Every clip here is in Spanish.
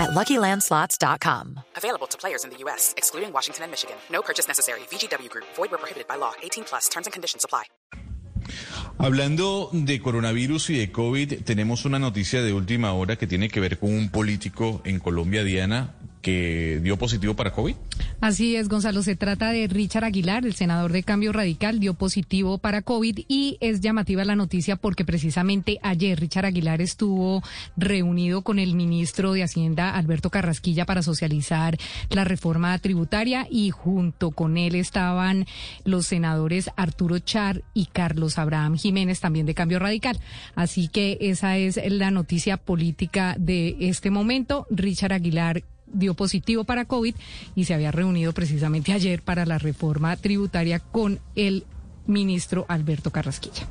at LuckyLandSlots.com. Available to players in the U.S., excluding Washington and Michigan. No purchase necessary. VGW Group. Void where prohibited by law. 18 plus. Terms and conditions apply. Hablando de coronavirus y de COVID, tenemos una noticia de última hora que tiene que ver con un político en Colombia, Diana, que dio positivo para COVID. Así es, Gonzalo. Se trata de Richard Aguilar, el senador de Cambio Radical, dio positivo para COVID y es llamativa la noticia porque precisamente ayer Richard Aguilar estuvo reunido con el ministro de Hacienda, Alberto Carrasquilla, para socializar la reforma tributaria y junto con él estaban los senadores Arturo Char y Carlos Abraham Jiménez, también de Cambio Radical. Así que esa es la noticia política de este momento. Richard Aguilar dio positivo para COVID y se había reunido precisamente ayer para la reforma tributaria con el ministro Alberto Carrasquilla.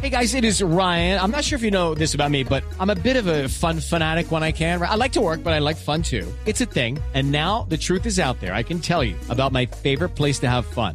Hey guys, it is Ryan. I'm not sure if you know this about me, but I'm a bit of a fun fanatic when I can. I like to work, but I like fun too. It's a thing. And now the truth is out there. I can tell you about my favorite place to have fun.